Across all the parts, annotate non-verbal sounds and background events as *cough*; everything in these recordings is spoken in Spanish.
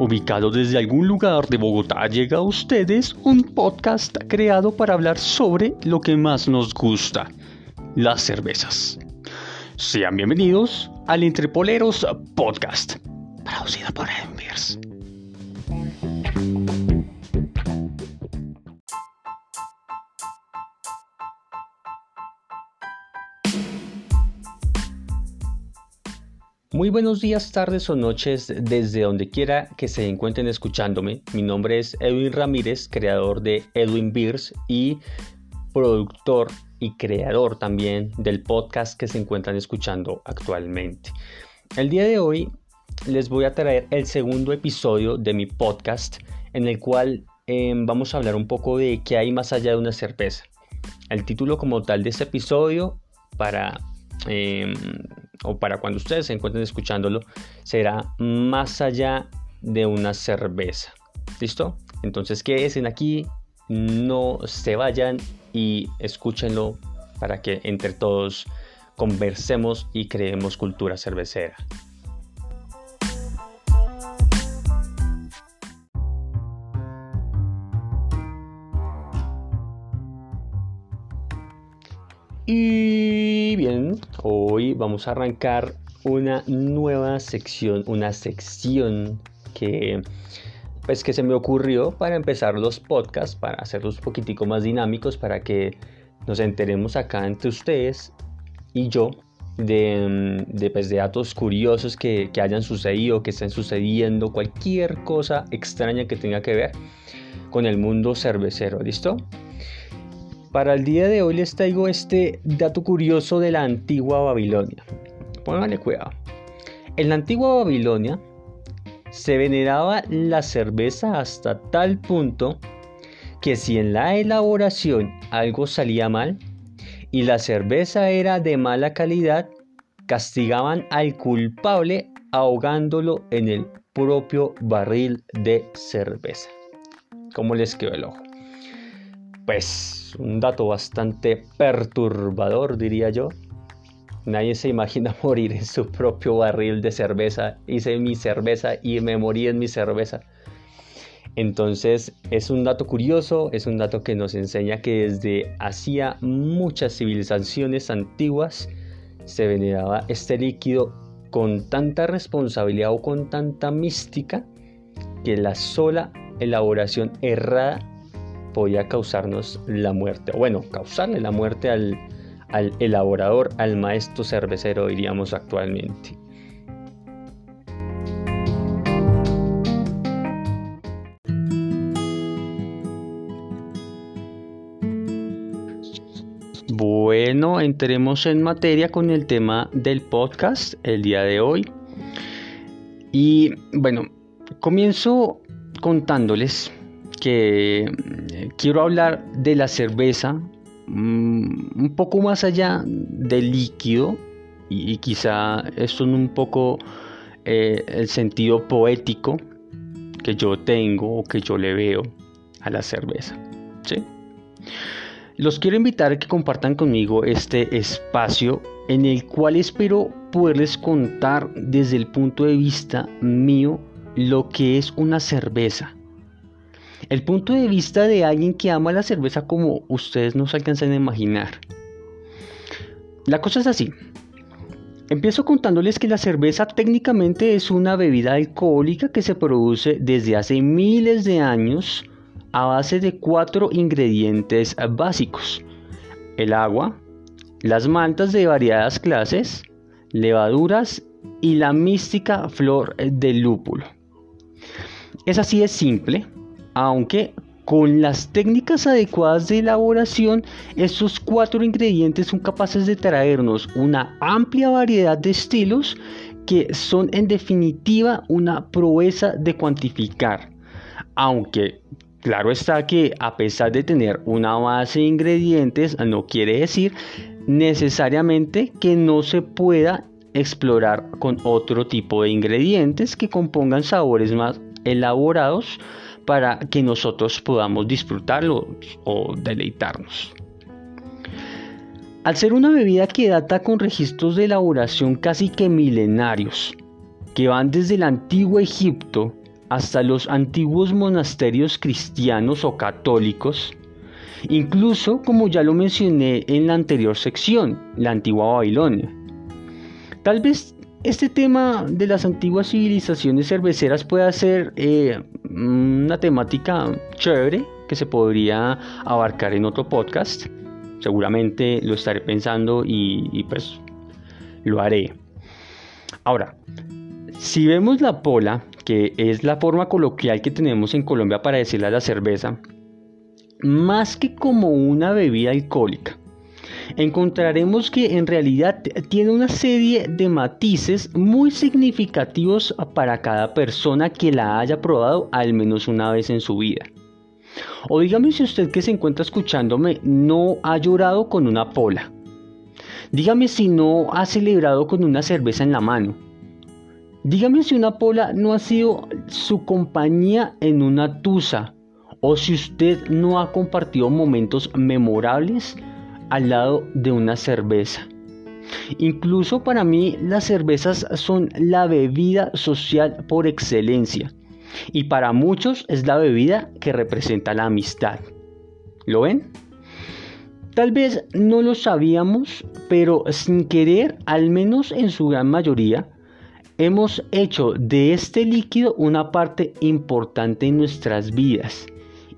Ubicado desde algún lugar de Bogotá llega a ustedes un podcast creado para hablar sobre lo que más nos gusta, las cervezas. Sean bienvenidos al Entrepoleros Podcast, producido por Enviers. Muy buenos días, tardes o noches desde donde quiera que se encuentren escuchándome. Mi nombre es Edwin Ramírez, creador de Edwin Beers y productor y creador también del podcast que se encuentran escuchando actualmente. El día de hoy les voy a traer el segundo episodio de mi podcast en el cual em, vamos a hablar un poco de qué hay más allá de una cerveza. El título como tal de este episodio para em, o para cuando ustedes se encuentren escuchándolo, será más allá de una cerveza. ¿Listo? Entonces quédense aquí, no se vayan y escúchenlo para que entre todos conversemos y creemos cultura cervecera. Y bien, hoy vamos a arrancar una nueva sección, una sección que pues que se me ocurrió para empezar los podcasts, para hacerlos un poquitico más dinámicos, para que nos enteremos acá entre ustedes y yo de, de, pues, de datos curiosos que, que hayan sucedido, que estén sucediendo, cualquier cosa extraña que tenga que ver con el mundo cervecero, ¿listo? Para el día de hoy les traigo este dato curioso de la antigua Babilonia. Pónganle cuidado. En la antigua Babilonia se veneraba la cerveza hasta tal punto que si en la elaboración algo salía mal y la cerveza era de mala calidad, castigaban al culpable ahogándolo en el propio barril de cerveza. ¿Cómo les quedó el ojo? Pues un dato bastante perturbador, diría yo. Nadie se imagina *laughs* morir en su propio barril de cerveza. Hice mi cerveza y me morí en mi cerveza. Entonces es un dato curioso, es un dato que nos enseña que desde hacía muchas civilizaciones antiguas se veneraba este líquido con tanta responsabilidad o con tanta mística que la sola elaboración errada podía causarnos la muerte, o bueno, causarle la muerte al, al elaborador, al maestro cervecero, diríamos actualmente. Bueno, entremos en materia con el tema del podcast el día de hoy. Y bueno, comienzo contándoles que quiero hablar de la cerveza mm, un poco más allá del líquido y, quizá esto en un poco eh, el sentido poético que yo tengo o que yo le veo a la cerveza. Los quiero invitar a que compartan conmigo este espacio en el cual espero poderles contar desde el punto de vista mío lo que es una cerveza el punto de vista de alguien que ama la cerveza como ustedes no se alcanzan a imaginar. La cosa es así. Empiezo contándoles que la cerveza técnicamente es una bebida alcohólica que se produce desde hace miles de años a base de cuatro ingredientes básicos. El agua, las maltas de variadas clases, levaduras y la mística flor del lúpulo. Es así de simple, aunque con las técnicas adecuadas de elaboración, estos cuatro ingredientes son capaces de traernos una amplia variedad de estilos que son en definitiva una proeza de cuantificar. Aunque claro está que a pesar de tener una base de ingredientes, no quiere decir necesariamente que no se pueda explorar con otro tipo de ingredientes que compongan sabores más elaborados para que nosotros podamos disfrutarlo o deleitarnos. Al ser una bebida que data con registros de elaboración casi que milenarios, que van desde el antiguo Egipto hasta los antiguos monasterios cristianos o católicos, incluso como ya lo mencioné en la anterior sección, la antigua Babilonia. Tal vez este tema de las antiguas civilizaciones cerveceras pueda ser eh, una temática chévere que se podría abarcar en otro podcast. Seguramente lo estaré pensando y pues lo haré. Ahora, si vemos la pola, que es la forma coloquial que tenemos en Colombia para decirle a la cerveza, más que como una bebida alcohólica, encontraremos que en realidad tiene una serie de matices muy significativos para cada persona que la haya probado al menos una vez en su vida. O dígame si usted que se encuentra escuchándome no ha llorado con una pola. Dígame si no ha celebrado con una cerveza en la mano. Dígame si una pola no ha sido su compañía en una tusa o si usted no ha compartido momentos memorables al lado de una cerveza. Incluso para mí las cervezas son la bebida social por excelencia y para muchos es la bebida que representa la amistad. ¿Lo ven? Tal vez no lo sabíamos, pero sin querer, al menos en su gran mayoría, hemos hecho de este líquido una parte importante en nuestras vidas.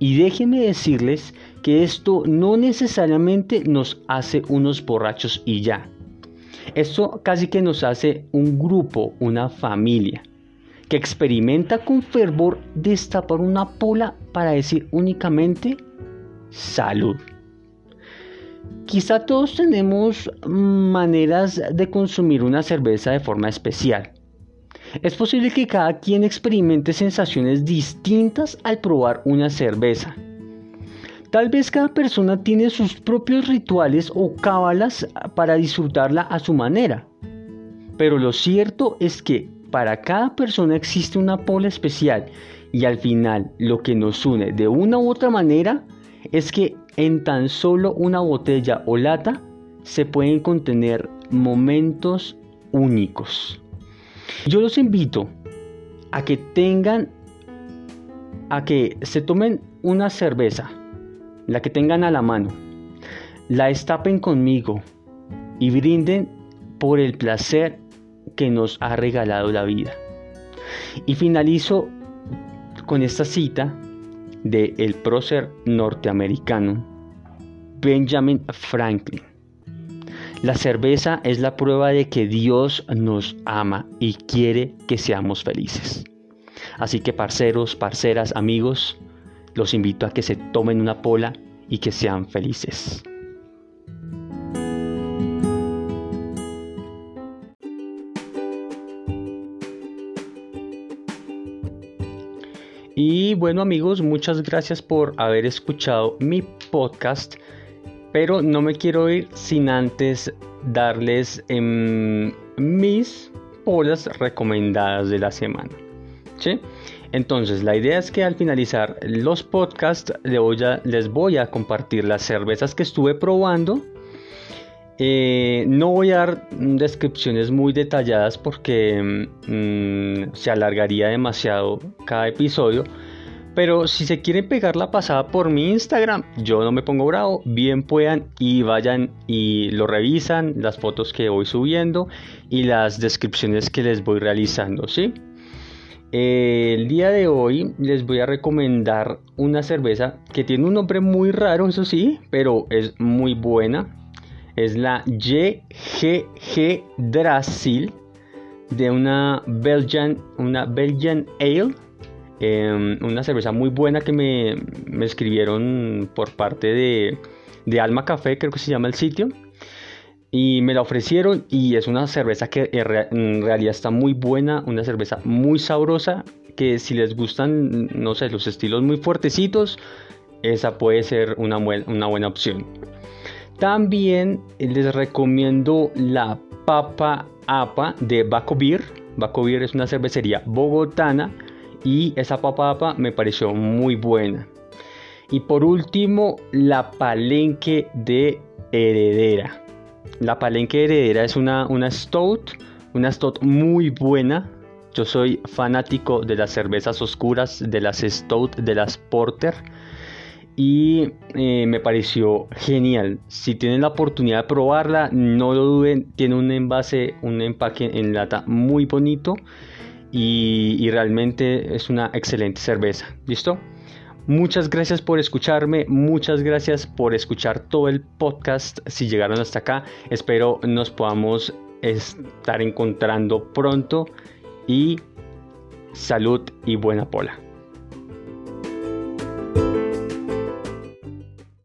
Y déjenme decirles que esto no necesariamente nos hace unos borrachos y ya. Esto casi que nos hace un grupo, una familia, que experimenta con fervor destapar una pola para decir únicamente salud. Quizá todos tenemos maneras de consumir una cerveza de forma especial. Es posible que cada quien experimente sensaciones distintas al probar una cerveza. Tal vez cada persona tiene sus propios rituales o cábalas para disfrutarla a su manera. Pero lo cierto es que para cada persona existe una pola especial y al final lo que nos une de una u otra manera es que en tan solo una botella o lata se pueden contener momentos únicos. Yo los invito a que tengan, a que se tomen una cerveza la que tengan a la mano, la estapen conmigo y brinden por el placer que nos ha regalado la vida. Y finalizo con esta cita de el prócer norteamericano Benjamin Franklin. La cerveza es la prueba de que Dios nos ama y quiere que seamos felices. Así que parceros, parceras, amigos, los invito a que se tomen una pola y que sean felices. Y bueno amigos, muchas gracias por haber escuchado mi podcast, pero no me quiero ir sin antes darles em, mis polas recomendadas de la semana. ¿sí? Entonces, la idea es que al finalizar los podcasts les voy a compartir las cervezas que estuve probando. Eh, no voy a dar descripciones muy detalladas porque mm, se alargaría demasiado cada episodio. Pero si se quieren pegar la pasada por mi Instagram, yo no me pongo bravo, bien puedan y vayan y lo revisan, las fotos que voy subiendo y las descripciones que les voy realizando, ¿sí? el día de hoy les voy a recomendar una cerveza que tiene un nombre muy raro, eso sí, pero es muy buena. Es la YGG Drasil de una Belgian, una Belgian Ale. Em, una cerveza muy buena que me, me escribieron por parte de, de Alma Café, creo que se llama el sitio y me la ofrecieron y es una cerveza que en realidad está muy buena, una cerveza muy sabrosa que si les gustan, no sé, los estilos muy fuertecitos, esa puede ser una, una buena opción. También les recomiendo la Papa Apa de Baco Beer. Baco es una cervecería bogotana y esa Papa Apa me pareció muy buena. Y por último, la Palenque de Heredera. La palenque heredera es una, una stout, una stout muy buena, Yo soy fanático de las cervezas oscuras, de las Stout, de las Porter y eh, me pareció genial. Si tienen la oportunidad de probarla, no lo duden, tiene un envase, un empaque en lata muy bonito y, realmente es una excelente cerveza. ¿Listo? Muchas gracias por escucharme, muchas gracias por escuchar todo el podcast. Si llegaron hasta acá, espero nos podamos estar encontrando pronto y salud y buena pola.